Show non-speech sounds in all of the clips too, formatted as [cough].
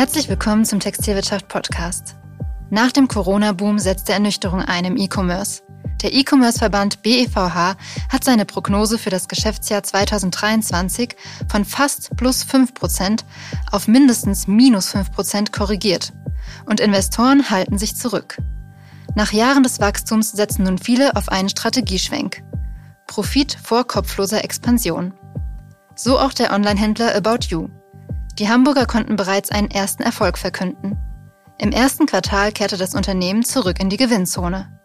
Herzlich willkommen zum Textilwirtschaft Podcast. Nach dem Corona-Boom setzt der Ernüchterung ein im E-Commerce. Der E-Commerce-Verband BEVH hat seine Prognose für das Geschäftsjahr 2023 von fast plus 5% auf mindestens minus 5% korrigiert. Und Investoren halten sich zurück. Nach Jahren des Wachstums setzen nun viele auf einen Strategieschwenk. Profit vor kopfloser Expansion. So auch der Online-Händler About You. Die Hamburger konnten bereits einen ersten Erfolg verkünden. Im ersten Quartal kehrte das Unternehmen zurück in die Gewinnzone.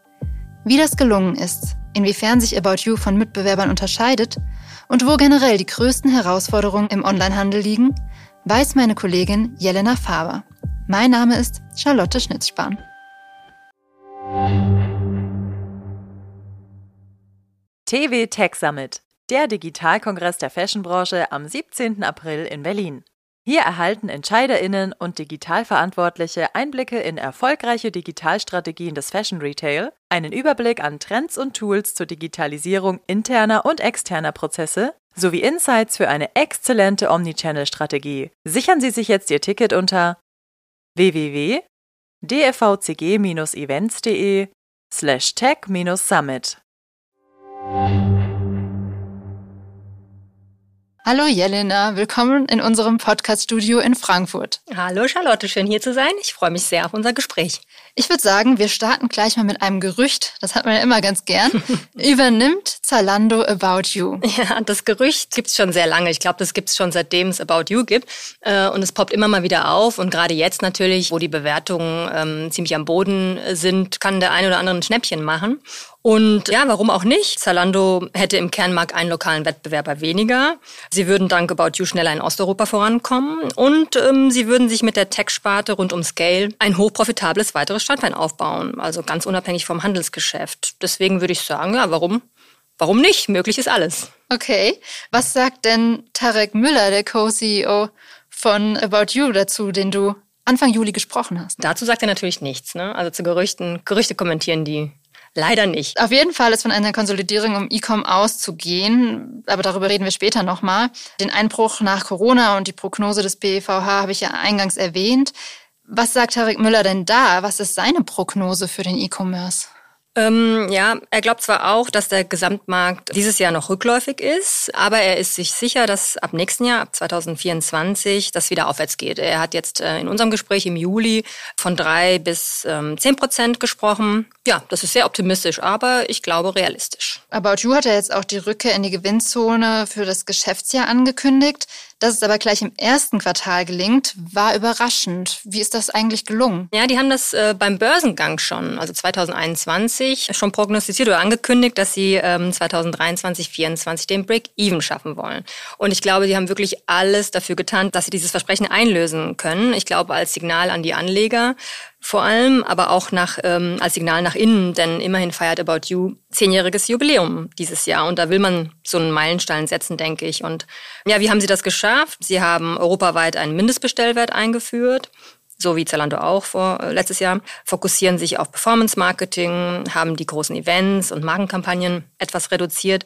Wie das gelungen ist, inwiefern sich About You von Mitbewerbern unterscheidet und wo generell die größten Herausforderungen im Onlinehandel liegen, weiß meine Kollegin Jelena Faber. Mein Name ist Charlotte Schnitzspahn. TV Tech Summit, der Digitalkongress der Fashionbranche am 17. April in Berlin. Hier erhalten Entscheiderinnen und Digitalverantwortliche Einblicke in erfolgreiche Digitalstrategien des Fashion Retail, einen Überblick an Trends und Tools zur Digitalisierung interner und externer Prozesse sowie Insights für eine exzellente Omnichannel-Strategie. Sichern Sie sich jetzt Ihr Ticket unter www.dfvcg-events.de slash tech-summit. Hallo Jelena, willkommen in unserem Podcast-Studio in Frankfurt. Hallo Charlotte, schön hier zu sein. Ich freue mich sehr auf unser Gespräch. Ich würde sagen, wir starten gleich mal mit einem Gerücht, das hat man ja immer ganz gern. [laughs] Übernimmt Zalando About You? Ja, das Gerücht gibt es schon sehr lange. Ich glaube, das gibt es schon seitdem es About You gibt. Äh, und es poppt immer mal wieder auf. Und gerade jetzt natürlich, wo die Bewertungen ähm, ziemlich am Boden sind, kann der ein oder andere ein Schnäppchen machen. Und ja, warum auch nicht? Zalando hätte im Kernmarkt einen lokalen Wettbewerber weniger. Sie würden dank About You schneller in Osteuropa vorankommen und ähm, sie würden sich mit der Tech-Sparte rund um Scale ein hochprofitables weiteres Standbein aufbauen, also ganz unabhängig vom Handelsgeschäft. Deswegen würde ich sagen, ja, warum? Warum nicht? Möglich ist alles. Okay. Was sagt denn Tarek Müller, der Co-CEO von About You, dazu, den du Anfang Juli gesprochen hast? Dazu sagt er natürlich nichts. Ne? Also zu Gerüchten, Gerüchte kommentieren die Leider nicht. Auf jeden Fall ist von einer Konsolidierung im E-Com auszugehen, aber darüber reden wir später nochmal. Den Einbruch nach Corona und die Prognose des BEVH habe ich ja eingangs erwähnt. Was sagt Tarek Müller denn da? Was ist seine Prognose für den E-Commerce? Ähm, ja, er glaubt zwar auch, dass der Gesamtmarkt dieses Jahr noch rückläufig ist, aber er ist sich sicher, dass ab nächsten Jahr, ab 2024, das wieder aufwärts geht. Er hat jetzt äh, in unserem Gespräch im Juli von drei bis ähm, zehn Prozent gesprochen. Ja, das ist sehr optimistisch, aber ich glaube realistisch. About You hat ja jetzt auch die Rückkehr in die Gewinnzone für das Geschäftsjahr angekündigt. Dass es aber gleich im ersten Quartal gelingt, war überraschend. Wie ist das eigentlich gelungen? Ja, die haben das äh, beim Börsengang schon, also 2021, schon prognostiziert oder angekündigt, dass sie ähm, 2023, 2024 den Break-Even schaffen wollen. Und ich glaube, die haben wirklich alles dafür getan, dass sie dieses Versprechen einlösen können. Ich glaube, als Signal an die Anleger vor allem, aber auch nach, ähm, als Signal nach innen, denn immerhin feiert About You zehnjähriges Jubiläum dieses Jahr und da will man so einen Meilenstein setzen, denke ich. Und ja, wie haben sie das geschafft? Sie haben europaweit einen Mindestbestellwert eingeführt so wie Zalando auch vor äh, letztes Jahr, fokussieren sich auf Performance Marketing, haben die großen Events und Markenkampagnen etwas reduziert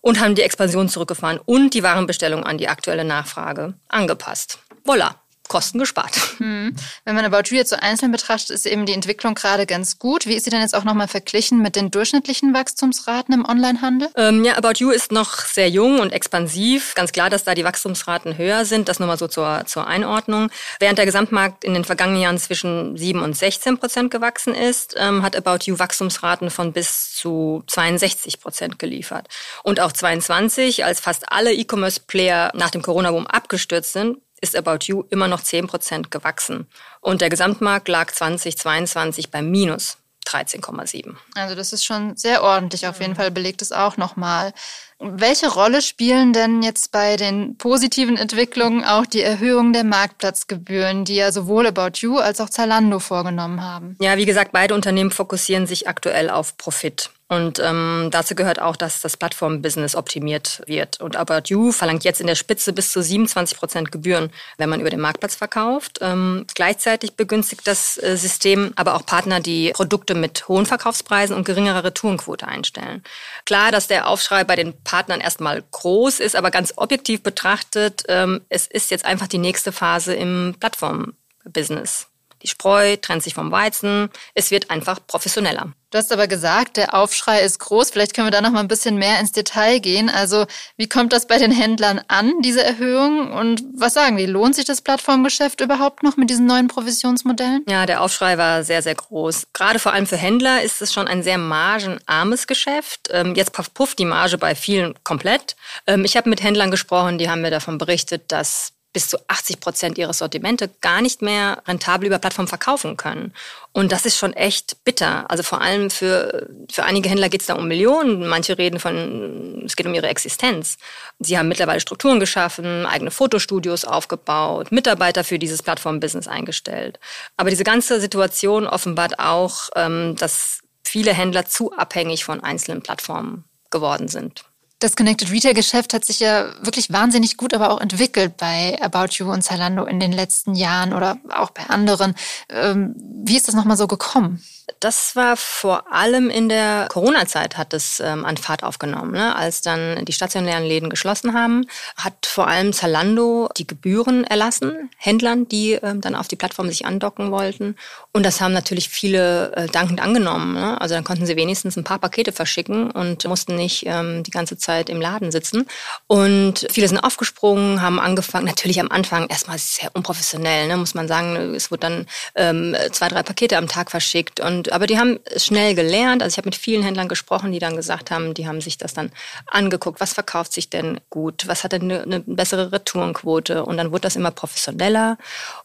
und haben die Expansion zurückgefahren und die Warenbestellung an die aktuelle Nachfrage angepasst. Voila, Kosten gespart. Hm. Wenn man About You jetzt so einzeln betrachtet, ist eben die Entwicklung gerade ganz gut. Wie ist sie denn jetzt auch nochmal verglichen mit den durchschnittlichen Wachstumsraten im Onlinehandel? Ähm, ja, About You ist noch sehr jung und expansiv. Ganz klar, dass da die Wachstumsraten höher sind. Das nur mal so zur, zur Einordnung. Während der Gesamtmarkt in den vergangenen Jahren zwischen 7 und 16 Prozent gewachsen ist, ähm, hat About You Wachstumsraten von bis zu 62 Prozent geliefert. Und auch 22, als fast alle E-Commerce-Player nach dem Corona-Boom abgestürzt sind, ist About You immer noch 10 Prozent gewachsen. Und der Gesamtmarkt lag 2022 bei minus 13,7. Also das ist schon sehr ordentlich. Auf jeden Fall belegt es auch nochmal. Welche Rolle spielen denn jetzt bei den positiven Entwicklungen auch die Erhöhung der Marktplatzgebühren, die ja sowohl About You als auch Zalando vorgenommen haben? Ja, wie gesagt, beide Unternehmen fokussieren sich aktuell auf Profit. Und ähm, dazu gehört auch, dass das Plattform-Business optimiert wird. Und About You verlangt jetzt in der Spitze bis zu 27 Prozent Gebühren, wenn man über den Marktplatz verkauft. Ähm, gleichzeitig begünstigt das äh, System aber auch Partner, die Produkte mit hohen Verkaufspreisen und geringerer Retourenquote einstellen. Klar, dass der Aufschrei bei den Partnern erstmal groß ist, aber ganz objektiv betrachtet, ähm, es ist jetzt einfach die nächste Phase im Plattform Business. Die Spreu trennt sich vom Weizen. Es wird einfach professioneller. Du hast aber gesagt, der Aufschrei ist groß. Vielleicht können wir da noch mal ein bisschen mehr ins Detail gehen. Also, wie kommt das bei den Händlern an, diese Erhöhung? Und was sagen die? Lohnt sich das Plattformgeschäft überhaupt noch mit diesen neuen Provisionsmodellen? Ja, der Aufschrei war sehr, sehr groß. Gerade vor allem für Händler ist es schon ein sehr margenarmes Geschäft. Ähm, jetzt pufft die Marge bei vielen komplett. Ähm, ich habe mit Händlern gesprochen, die haben mir davon berichtet, dass bis zu 80 Prozent ihrer Sortimente gar nicht mehr rentabel über Plattformen verkaufen können. Und das ist schon echt bitter. Also vor allem für, für einige Händler geht es da um Millionen. Manche reden von, es geht um ihre Existenz. Sie haben mittlerweile Strukturen geschaffen, eigene Fotostudios aufgebaut, Mitarbeiter für dieses Plattform-Business eingestellt. Aber diese ganze Situation offenbart auch, ähm, dass viele Händler zu abhängig von einzelnen Plattformen geworden sind. Das Connected Retail Geschäft hat sich ja wirklich wahnsinnig gut aber auch entwickelt bei About You und Zalando in den letzten Jahren oder auch bei anderen. Ähm, wie ist das nochmal so gekommen? Das war vor allem in der Corona-Zeit hat es ähm, an Fahrt aufgenommen. Ne? Als dann die stationären Läden geschlossen haben, hat vor allem Zalando die Gebühren erlassen, Händlern, die ähm, dann auf die Plattform sich andocken wollten. Und das haben natürlich viele äh, dankend angenommen. Ne? Also dann konnten sie wenigstens ein paar Pakete verschicken und mussten nicht ähm, die ganze Zeit im Laden sitzen. Und viele sind aufgesprungen, haben angefangen, natürlich am Anfang erstmal sehr unprofessionell, ne? muss man sagen. Es wurde dann ähm, zwei, drei Pakete am Tag verschickt und aber die haben schnell gelernt. Also ich habe mit vielen Händlern gesprochen, die dann gesagt haben, die haben sich das dann angeguckt. Was verkauft sich denn gut? Was hat denn eine, eine bessere Retourenquote? Und dann wurde das immer professioneller.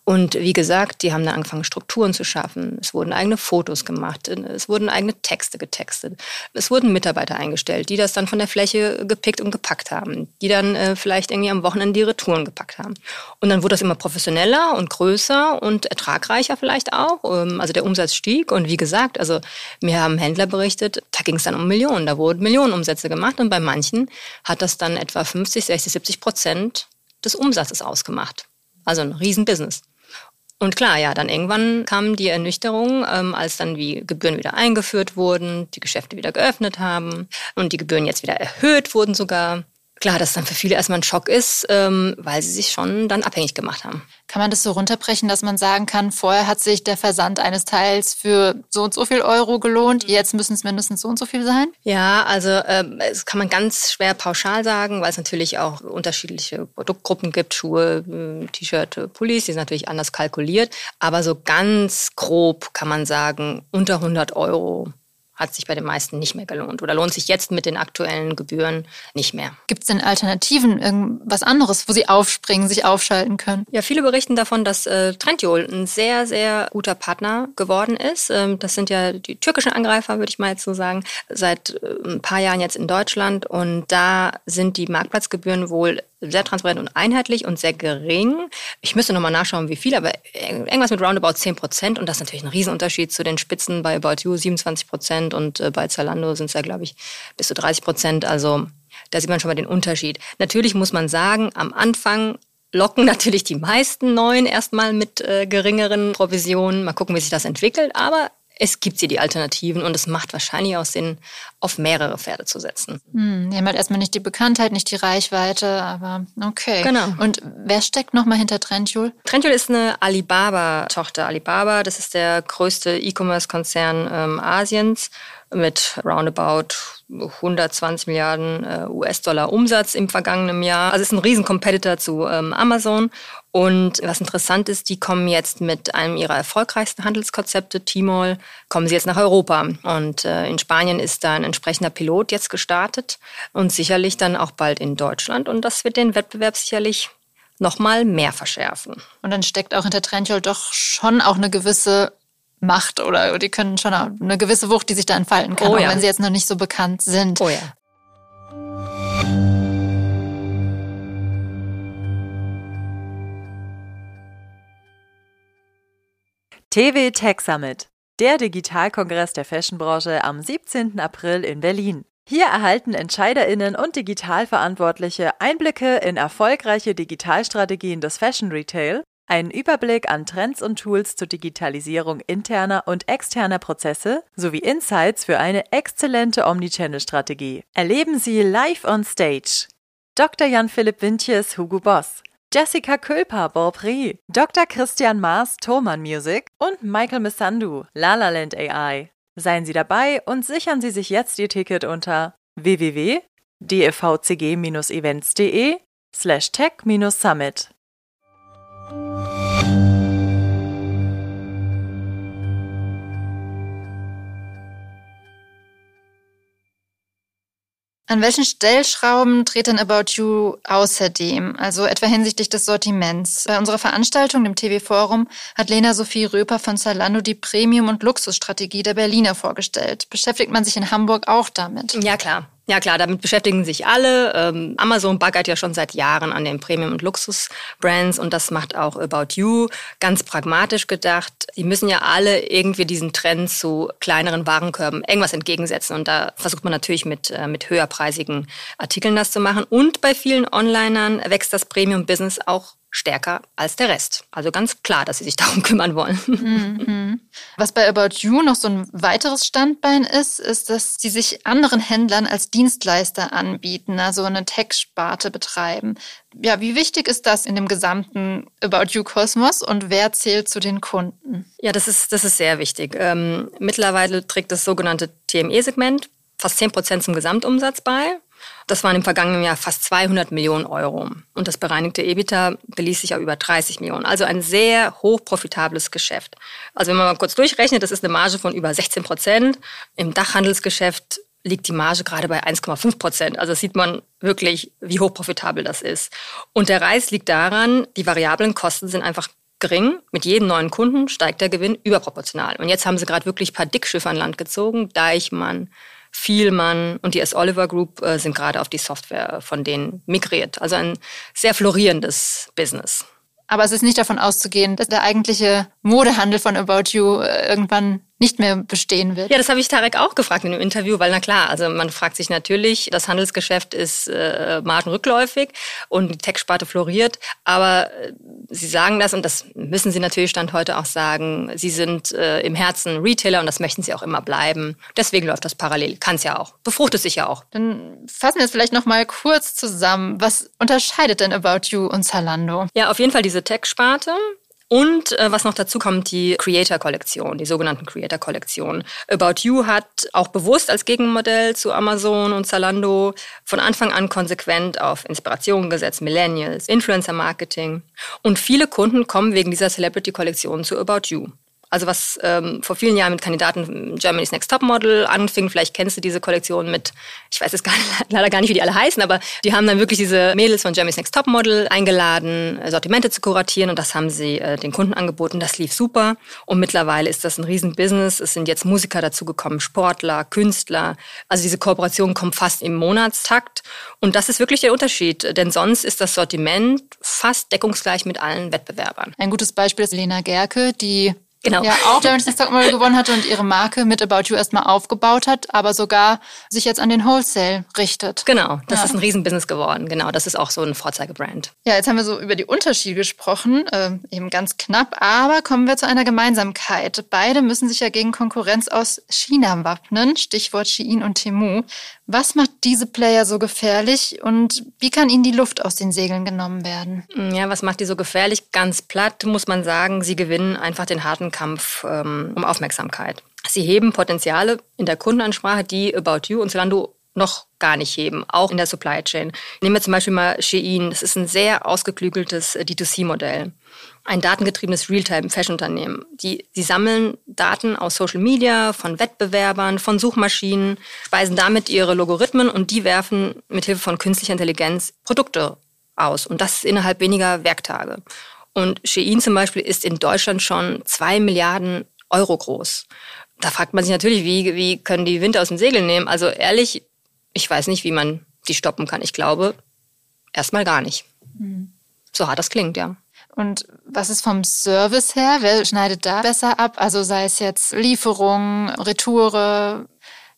Und wie gesagt, die haben dann angefangen, Strukturen zu schaffen. Es wurden eigene Fotos gemacht. Es wurden eigene Texte getextet. Es wurden Mitarbeiter eingestellt, die das dann von der Fläche gepickt und gepackt haben. Die dann äh, vielleicht irgendwie am Wochenende die Retouren gepackt haben. Und dann wurde das immer professioneller und größer und ertragreicher vielleicht auch. Ähm, also der Umsatz stieg. Und wie gesagt, also mir haben Händler berichtet, da ging es dann um Millionen, da wurden Millionenumsätze gemacht und bei manchen hat das dann etwa 50, 60, 70 Prozent des Umsatzes ausgemacht. Also ein Riesenbusiness. Und klar, ja, dann irgendwann kam die Ernüchterung, ähm, als dann wie Gebühren wieder eingeführt wurden, die Geschäfte wieder geöffnet haben und die Gebühren jetzt wieder erhöht wurden sogar. Klar, dass dann für viele erstmal ein Schock ist, ähm, weil sie sich schon dann abhängig gemacht haben. Kann man das so runterbrechen, dass man sagen kann, vorher hat sich der Versand eines Teils für so und so viel Euro gelohnt, jetzt müssen es mindestens so und so viel sein? Ja, also äh, das kann man ganz schwer pauschal sagen, weil es natürlich auch unterschiedliche Produktgruppen gibt, Schuhe, äh, T-Shirt, Pullis, die sind natürlich anders kalkuliert. Aber so ganz grob kann man sagen, unter 100 Euro hat sich bei den meisten nicht mehr gelohnt oder lohnt sich jetzt mit den aktuellen Gebühren nicht mehr. Gibt es denn Alternativen, irgendwas anderes, wo Sie aufspringen, sich aufschalten können? Ja, viele berichten davon, dass äh, Trendyol ein sehr, sehr guter Partner geworden ist. Ähm, das sind ja die türkischen Angreifer, würde ich mal jetzt so sagen, seit äh, ein paar Jahren jetzt in Deutschland und da sind die Marktplatzgebühren wohl sehr transparent und einheitlich und sehr gering. Ich müsste nochmal nachschauen, wie viel, aber irgendwas mit roundabout 10 Prozent. Und das ist natürlich ein Riesenunterschied zu den Spitzen bei About You, 27 Prozent. Und äh, bei Zalando sind es ja, glaube ich, bis zu 30 Prozent. Also da sieht man schon mal den Unterschied. Natürlich muss man sagen, am Anfang locken [laughs] natürlich die meisten Neuen erstmal mit äh, geringeren Provisionen. Mal gucken, wie sich das entwickelt. Aber es gibt hier die Alternativen und es macht wahrscheinlich auch Sinn, auf mehrere Pferde zu setzen. Hm, die haben halt erstmal nicht die Bekanntheit, nicht die Reichweite, aber okay. Genau. Und wer steckt nochmal hinter Trendyol? Trendyol ist eine Alibaba-Tochter. Alibaba, das ist der größte E-Commerce-Konzern ähm, Asiens mit roundabout 120 Milliarden äh, US-Dollar Umsatz im vergangenen Jahr. Also es ist ein riesen Competitor zu ähm, Amazon. Und was interessant ist, die kommen jetzt mit einem ihrer erfolgreichsten Handelskonzepte, Tmall, kommen sie jetzt nach Europa. Und äh, in Spanien ist da ein entsprechender Pilot jetzt gestartet und sicherlich dann auch bald in Deutschland. Und das wird den Wettbewerb sicherlich noch mal mehr verschärfen. Und dann steckt auch hinter Trendyol doch schon auch eine gewisse Macht oder die können schon eine gewisse Wucht, die sich da entfalten kann, oh, ja. auch wenn sie jetzt noch nicht so bekannt sind. Oh ja. TV Tech Summit, der Digitalkongress der Fashionbranche am 17. April in Berlin. Hier erhalten Entscheiderinnen und Digitalverantwortliche Einblicke in erfolgreiche Digitalstrategien des Fashion Retail einen Überblick an Trends und Tools zur Digitalisierung interner und externer Prozesse sowie Insights für eine exzellente Omnichannel-Strategie. Erleben Sie live on stage Dr. Jan-Philipp Wintjes, Hugo Boss, Jessica Külper, Beaupré, Dr. Christian Maas, Thoman Music und Michael Missandu, Lalaland AI. Seien Sie dabei und sichern Sie sich jetzt Ihr Ticket unter www.dfvcg-events.de slash tech-summit. An welchen Stellschrauben dreht denn About You außerdem? Also etwa hinsichtlich des Sortiments. Bei unserer Veranstaltung, dem TV Forum, hat Lena Sophie Röper von Zalando die Premium- und Luxusstrategie der Berliner vorgestellt. Beschäftigt man sich in Hamburg auch damit? Ja, klar. Ja klar, damit beschäftigen sich alle. Ähm, Amazon baggert ja schon seit Jahren an den Premium- und Luxus-Brands und das macht auch About You ganz pragmatisch gedacht. Die müssen ja alle irgendwie diesen Trend zu kleineren Warenkörben irgendwas entgegensetzen und da versucht man natürlich mit, äh, mit höherpreisigen Artikeln das zu machen. Und bei vielen Onlinern wächst das Premium-Business auch stärker als der Rest. Also ganz klar, dass sie sich [laughs] darum kümmern wollen. Mhm. Was bei About You noch so ein weiteres Standbein ist, ist, dass sie sich anderen Händlern als Dienstleister anbieten, also eine Tech-Sparte betreiben. Ja, wie wichtig ist das in dem gesamten About You-Kosmos und wer zählt zu den Kunden? Ja, das ist, das ist sehr wichtig. Ähm, mittlerweile trägt das sogenannte TME-Segment fast 10 Prozent zum Gesamtumsatz bei. Das waren im vergangenen Jahr fast 200 Millionen Euro. Und das bereinigte EBITDA beließ sich auf über 30 Millionen. Also ein sehr hochprofitables Geschäft. Also wenn man mal kurz durchrechnet, das ist eine Marge von über 16 Prozent. Im Dachhandelsgeschäft liegt die Marge gerade bei 1,5 Prozent. Also sieht man wirklich, wie hochprofitabel das ist. Und der Reiz liegt daran, die variablen Kosten sind einfach gering. Mit jedem neuen Kunden steigt der Gewinn überproportional. Und jetzt haben sie gerade wirklich ein paar Dickschiffe an Land gezogen. Deichmann, Vielmann und die S. Oliver Group äh, sind gerade auf die Software von denen migriert. Also ein sehr florierendes Business. Aber es ist nicht davon auszugehen, dass der eigentliche Modehandel von About You äh, irgendwann nicht mehr bestehen wird. Ja, das habe ich Tarek auch gefragt in dem Interview, weil na klar, also man fragt sich natürlich, das Handelsgeschäft ist äh, margenrückläufig und die Tech-Sparte floriert, aber äh, Sie sagen das und das müssen Sie natürlich Stand heute auch sagen, Sie sind äh, im Herzen Retailer und das möchten Sie auch immer bleiben. Deswegen läuft das parallel, kann es ja auch, befruchtet sich ja auch. Dann fassen wir es vielleicht noch mal kurz zusammen. Was unterscheidet denn About You und Zalando? Ja, auf jeden Fall diese Tech-Sparte. Und äh, was noch dazu kommt, die Creator-Kollektion, die sogenannten Creator-Kollektion. About You hat auch bewusst als Gegenmodell zu Amazon und Zalando von Anfang an konsequent auf Inspiration gesetzt, Millennials, Influencer-Marketing. Und viele Kunden kommen wegen dieser Celebrity-Kollektion zu About You. Also was ähm, vor vielen Jahren mit Kandidaten Germany's Next Top Model anfing, vielleicht kennst du diese Kollektion mit, ich weiß jetzt gar [laughs] leider gar nicht, wie die alle heißen, aber die haben dann wirklich diese Mädels von Germany's Next Top Model eingeladen, Sortimente zu kuratieren und das haben sie äh, den Kunden angeboten. Das lief super und mittlerweile ist das ein Riesenbusiness. Es sind jetzt Musiker dazugekommen, Sportler, Künstler. Also diese Kooperation kommt fast im Monatstakt und das ist wirklich der Unterschied, denn sonst ist das Sortiment fast deckungsgleich mit allen Wettbewerbern. Ein gutes Beispiel ist Lena Gerke, die Genau. Ja, auch Germany's Next Topmodel gewonnen hatte und ihre Marke mit About You erstmal aufgebaut hat, aber sogar sich jetzt an den Wholesale richtet. Genau, das Ja. ist ein Riesenbusiness geworden. Genau, das ist auch so ein Vorzeigebrand. Ja, jetzt haben wir so über die Unterschiede gesprochen, äh, eben ganz knapp, aber kommen wir zu einer Gemeinsamkeit. Beide müssen sich ja gegen Konkurrenz aus China wappnen, Stichwort Shein und Temu. Was macht diese Player so gefährlich und wie kann ihnen die Luft aus den Segeln genommen werden? Ja, was macht die so gefährlich? Ganz platt muss man sagen, sie gewinnen einfach den harten Kampf ähm, um Aufmerksamkeit. Sie heben Potenziale in der Kundenansprache, die About You und Zalando noch gar nicht heben, auch in der Supply Chain. Nehmen wir zum Beispiel mal Shein. Das ist ein sehr ausgeklügeltes äh, D2C-Modell. Ein datengetriebenes Realtime-Fashion-Unternehmen. Die, die sammeln Daten aus Social Media, von Wettbewerbern, von Suchmaschinen, speisen damit ihre Logarithmen und die werfen mithilfe von künstlicher Intelligenz Produkte aus. Und das innerhalb weniger Werktage. Und Shein zum Beispiel ist in Deutschland schon zwei Milliarden Euro groß. Da fragt man sich natürlich, wie, wie können die Winter aus den Segeln nehmen? Also ehrlich, ich weiß nicht, wie man die stoppen kann. Ich glaube, erstmal gar nicht. So hart das klingt, ja. Und was ist vom Service her? Wer schneidet da besser ab? Also sei es jetzt Lieferung, Retoure,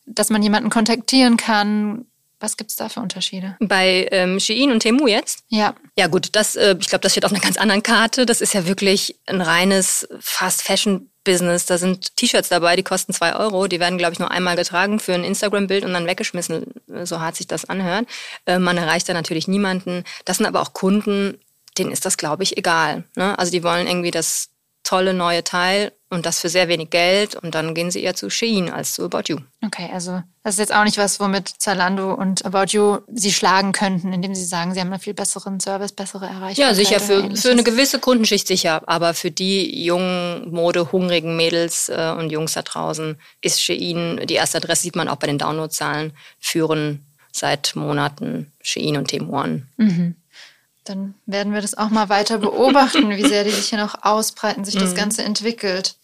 dass man jemanden kontaktieren kann. Was gibt's da für Unterschiede? Bei ähm, Shein und Temu jetzt? Ja, Ja gut, das, äh, ich glaube, das steht auf einer ganz anderen Karte. Das ist ja wirklich ein reines Fast-Fashion-Business. Da sind T-Shirts dabei, die kosten zwei Euro. Die werden, glaube ich, nur einmal getragen für ein Instagram-Bild und dann weggeschmissen, so hart sich das anhört. Äh, man erreicht da natürlich niemanden. Das sind aber auch Kunden, denen ist das, glaube ich, egal. Ne? Also die wollen irgendwie das tolle neue Teil und das für sehr wenig Geld und dann gehen sie eher zu Shein als zu About You. Okay, also das ist jetzt auch nicht was, womit Zalando und About You sie schlagen könnten, indem sie sagen, sie haben einen viel besseren Service, bessere Erreichbarkeit. Ja, sicher, für, für eine gewisse Kundenschicht sicher, aber für die jungen, modehungrigen Mädels äh, und Jungs da draußen ist Shein, die erste Adresse sieht man auch bei den Downloadzahlen, führen seit Monaten Shein und Temuan. Mhm. Dann werden wir das auch mal weiter beobachten, wie sehr die sich hier noch ausbreiten, sich das mhm. Ganze entwickelt.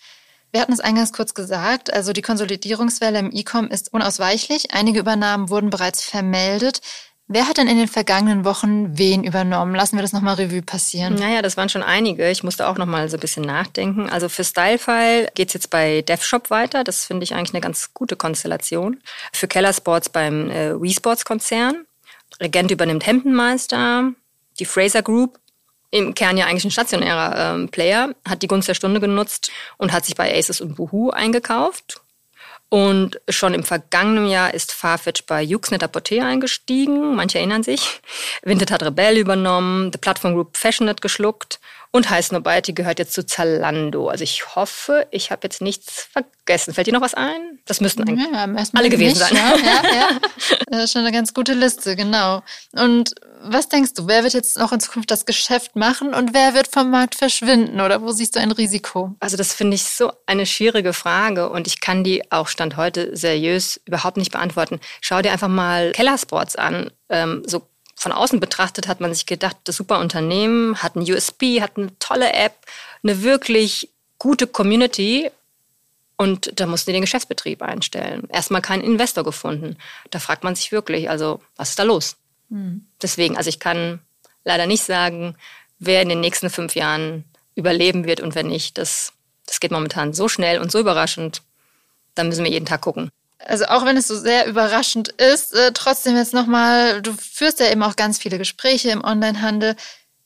Wir hatten es eingangs kurz gesagt, also die Konsolidierungswelle im E-Com ist unausweichlich. Einige Übernahmen wurden bereits vermeldet. Wer hat denn in den vergangenen Wochen wen übernommen? Lassen wir das nochmal Revue passieren. Naja, das waren schon einige. Ich musste auch nochmal so ein bisschen nachdenken. Also für Stylefile geht es jetzt bei DevShop weiter. Das finde ich eigentlich eine ganz gute Konstellation. Für Keller Sports beim äh, Sports Konzern. Regent übernimmt Hemdenmeister die Fraser Group, im Kern ja eigentlich ein stationärer ähm, Player, hat die Gunst der Stunde genutzt und hat sich bei Aces und Boohoo eingekauft. Und schon im vergangenen Jahr ist Farfetch bei Uxnet Porter eingestiegen. Manche erinnern sich. [laughs] Vinted hat Rebell übernommen, The Platform Group Fashionet geschluckt und Heiß Nobody gehört jetzt zu Zalando. Also ich hoffe, ich habe jetzt nichts vergessen. Fällt dir noch was ein? Das müssten eigentlich ja, alle gewesen nicht, sein. Ja, ja, ja. [laughs] Das ist schon eine ganz gute Liste, genau. Und was denkst du, wer wird jetzt noch in Zukunft das Geschäft machen und wer wird vom Markt verschwinden oder wo siehst du ein Risiko? Also das finde ich so eine schwierige Frage und ich kann die auch Stand heute seriös überhaupt nicht beantworten. Schau dir einfach mal Kellersports an. Ähm, so von außen betrachtet hat man sich gedacht, das super Unternehmen, hat ein USB, hat eine tolle App, eine wirklich gute Community und da mussten die den Geschäftsbetrieb einstellen. Erstmal keinen Investor gefunden. Da fragt man sich wirklich, also was ist da los? Mhm. Deswegen, also ich kann leider nicht sagen, wer in den nächsten fünf Jahren überleben wird und wer nicht. Das, das geht momentan so schnell und so überraschend. Da müssen wir jeden Tag gucken also auch wenn es so sehr überraschend ist, äh, trotzdem jetzt nochmal, du führst ja eben auch ganz viele Gespräche im Onlinehandel.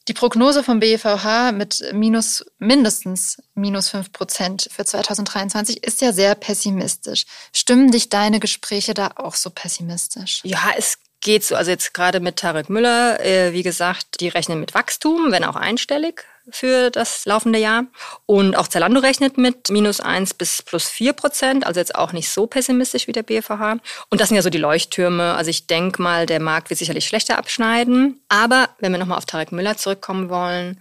Die Prognose vom BVH mit minus, mindestens minus fünf Prozent für 2023 ist ja sehr pessimistisch. Stimmen dich deine Gespräche da auch so pessimistisch? Ja, es geht so. Also jetzt gerade mit Tarek Müller, äh, wie gesagt, die rechnen mit Wachstum, wenn auch einstellig für das laufende Jahr. Und auch Zalando rechnet mit minus eins bis plus vier Prozent, also jetzt auch nicht so pessimistisch wie der BFH. Und das sind ja so die Leuchttürme. Also ich denke mal, der Markt wird sicherlich schlechter abschneiden. Aber wenn wir nochmal auf Tarek Müller zurückkommen wollen,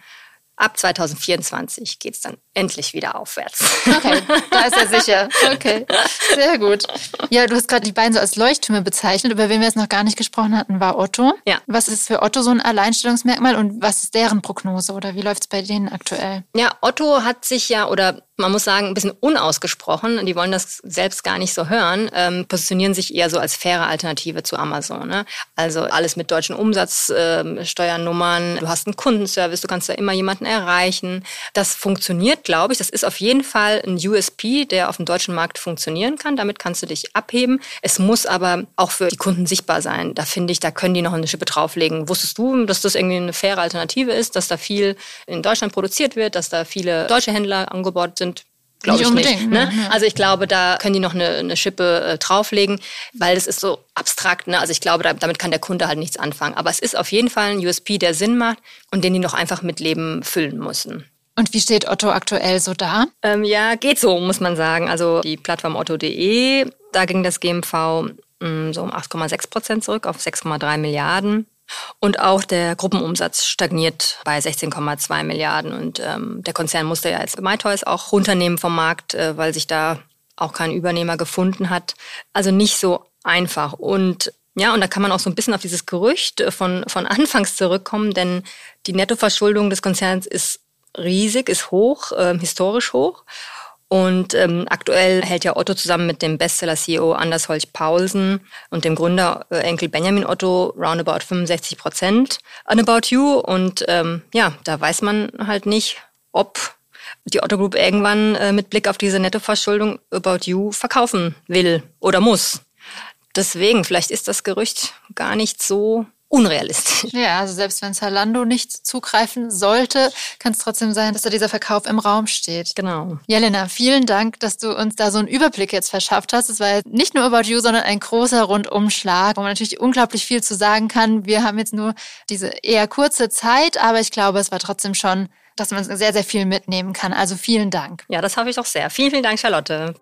ab 2024 geht es dann endlich wieder aufwärts. Okay, [laughs] da ist er sicher. Okay, sehr gut. Ja, du hast gerade die beiden so als Leuchttürme bezeichnet. Über wen wir jetzt noch gar nicht gesprochen hatten, war Otto. Ja. Was ist für Otto so ein Alleinstellungsmerkmal und was ist deren Prognose oder wie läuft es bei denen aktuell? Ja, Otto hat sich ja, oder man muss sagen, ein bisschen unausgesprochen, die wollen das selbst gar nicht so hören, ähm, positionieren sich eher so als faire Alternative zu Amazon. Ne? Also alles mit deutschen Umsatzsteuernummern, ähm, du hast einen Kundenservice, du kannst da immer jemanden erreichen. Das funktioniert, glaube ich. Das ist auf jeden Fall ein USP, der auf dem deutschen Markt funktionieren kann. Damit kannst du dich abheben. Es muss aber auch für die Kunden sichtbar sein. Da finde ich, da können die noch eine Schippe drauflegen. Wusstest du, dass das irgendwie eine faire Alternative ist, dass da viel in Deutschland produziert wird, dass da viele deutsche Händler angebaut sind? Glaube ich nicht. Ne? Ja. Also ich glaube, da können die noch eine, eine Schippe äh, drauflegen, weil das ist so abstrakt. Ne? Also ich glaube, da, damit kann der Kunde halt nichts anfangen. Aber es ist auf jeden Fall ein USP, der Sinn macht und den die noch einfach mit Leben füllen müssen. Und wie steht Otto aktuell so da? Ähm, ja, geht so, muss man sagen. Also die Plattform otto.de, da ging das GMV mh, mm, so um 8,6 Prozent zurück auf 6,3 Milliarden. Und auch der Gruppenumsatz stagniert bei 16,2 Milliarden. Und ähm, der Konzern musste ja jetzt MyToys auch runternehmen vom Markt, äh, weil sich da auch kein Übernehmer gefunden hat. Also nicht so einfach. Und ja, und da kann man auch so ein bisschen auf dieses Gerücht von, von [laughs] Anfangs zurückkommen, denn die Nettoverschuldung des Konzerns ist riesig, ist hoch, äh, historisch hoch. Und ähm, aktuell hält ja Otto zusammen mit dem Bestseller-CEO Anders Holch Paulsen und dem Gründer äh, Enkel Benjamin Otto roundabout 65 Prozent an About You. Und ähm, ja, da weiß man halt nicht, ob die Otto Group irgendwann äh, mit Blick auf diese Nettoverschuldung About You verkaufen will oder muss. Deswegen, vielleicht ist das Gerücht gar nicht so unrealistisch. Ja, also selbst wenn Zalando nicht zugreifen sollte, kann es trotzdem sein, dass da dieser Verkauf im Raum steht. Genau. Jelena, vielen Dank, dass du uns da so einen Überblick jetzt verschafft hast. Es war jetzt nicht nur About You, sondern ein großer Rundumschlag, wo man natürlich unglaublich viel zu sagen kann. Wir haben jetzt nur diese eher kurze Zeit, aber ich glaube, es war trotzdem schon, dass man sehr, sehr viel mitnehmen kann. Also vielen Dank. Ja, das habe ich doch sehr. Vielen, vielen Dank, Charlotte.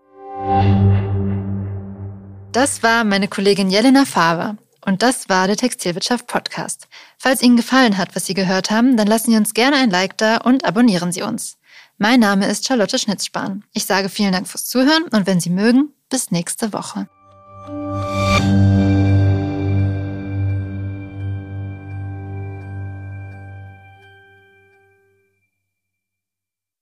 Das war meine Kollegin Jelena Faber. Und das war der Textilwirtschaft Podcast. Falls Ihnen gefallen hat, was Sie gehört haben, dann lassen Sie uns gerne ein Like da und abonnieren Sie uns. Mein Name ist Charlotte Schnitzspahn. Ich sage vielen Dank fürs Zuhören und wenn Sie mögen, bis nächste Woche.